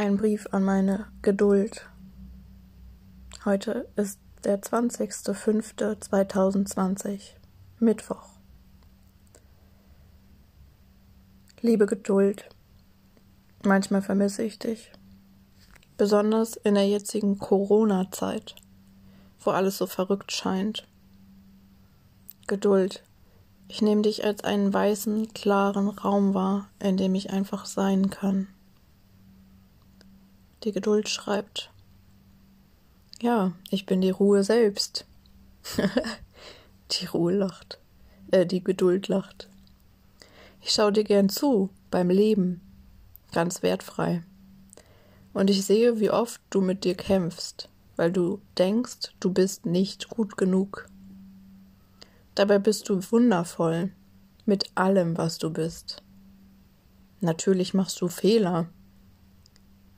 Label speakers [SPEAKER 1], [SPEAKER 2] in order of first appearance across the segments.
[SPEAKER 1] Ein Brief an meine Geduld. Heute ist der 20.05.2020, Mittwoch. Liebe Geduld, manchmal vermisse ich dich. Besonders in der jetzigen Corona-Zeit, wo alles so verrückt scheint. Geduld, ich nehme dich als einen weißen, klaren Raum wahr, in dem ich einfach sein kann. Die Geduld schreibt. Ja, ich bin die Ruhe selbst. die Ruhe lacht. Äh, die Geduld lacht. Ich schaue dir gern zu beim Leben, ganz wertfrei. Und ich sehe, wie oft du mit dir kämpfst, weil du denkst, du bist nicht gut genug. Dabei bist du wundervoll mit allem, was du bist. Natürlich machst du Fehler,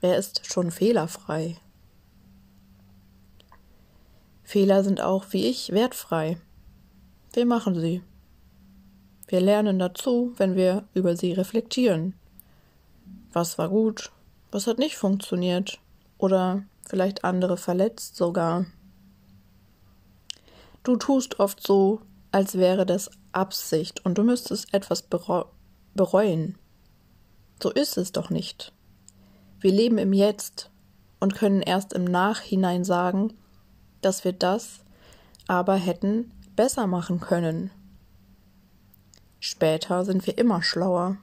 [SPEAKER 1] Wer ist schon fehlerfrei? Fehler sind auch wie ich wertfrei. Wir machen sie. Wir lernen dazu, wenn wir über sie reflektieren. Was war gut, was hat nicht funktioniert oder vielleicht andere verletzt sogar. Du tust oft so, als wäre das Absicht und du müsstest etwas bereuen. So ist es doch nicht. Wir leben im Jetzt und können erst im Nachhinein sagen, dass wir das aber hätten besser machen können. Später sind wir immer schlauer.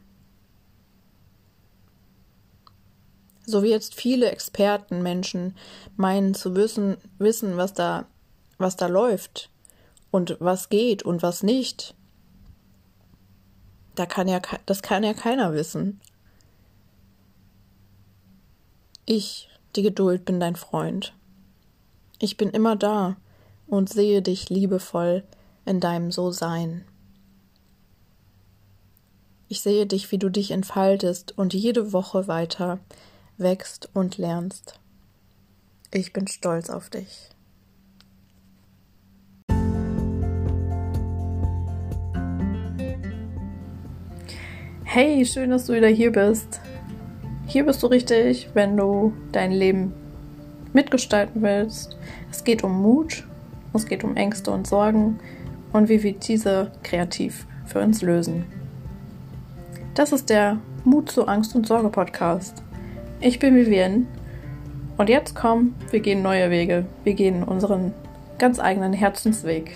[SPEAKER 1] So wie jetzt viele Expertenmenschen meinen zu wissen, wissen, was da, was da läuft und was geht und was nicht. Da kann ja, das kann ja keiner wissen. Ich, die Geduld, bin dein Freund. Ich bin immer da und sehe dich liebevoll in deinem So-Sein. Ich sehe dich, wie du dich entfaltest und jede Woche weiter wächst und lernst. Ich bin stolz auf dich. Hey, schön, dass du wieder hier bist. Hier bist du richtig, wenn du dein Leben mitgestalten willst. Es geht um Mut, es geht um Ängste und Sorgen und wie wir diese kreativ für uns lösen. Das ist der Mut zu Angst und Sorge Podcast. Ich bin Vivienne und jetzt komm, wir gehen neue Wege. Wir gehen unseren ganz eigenen Herzensweg.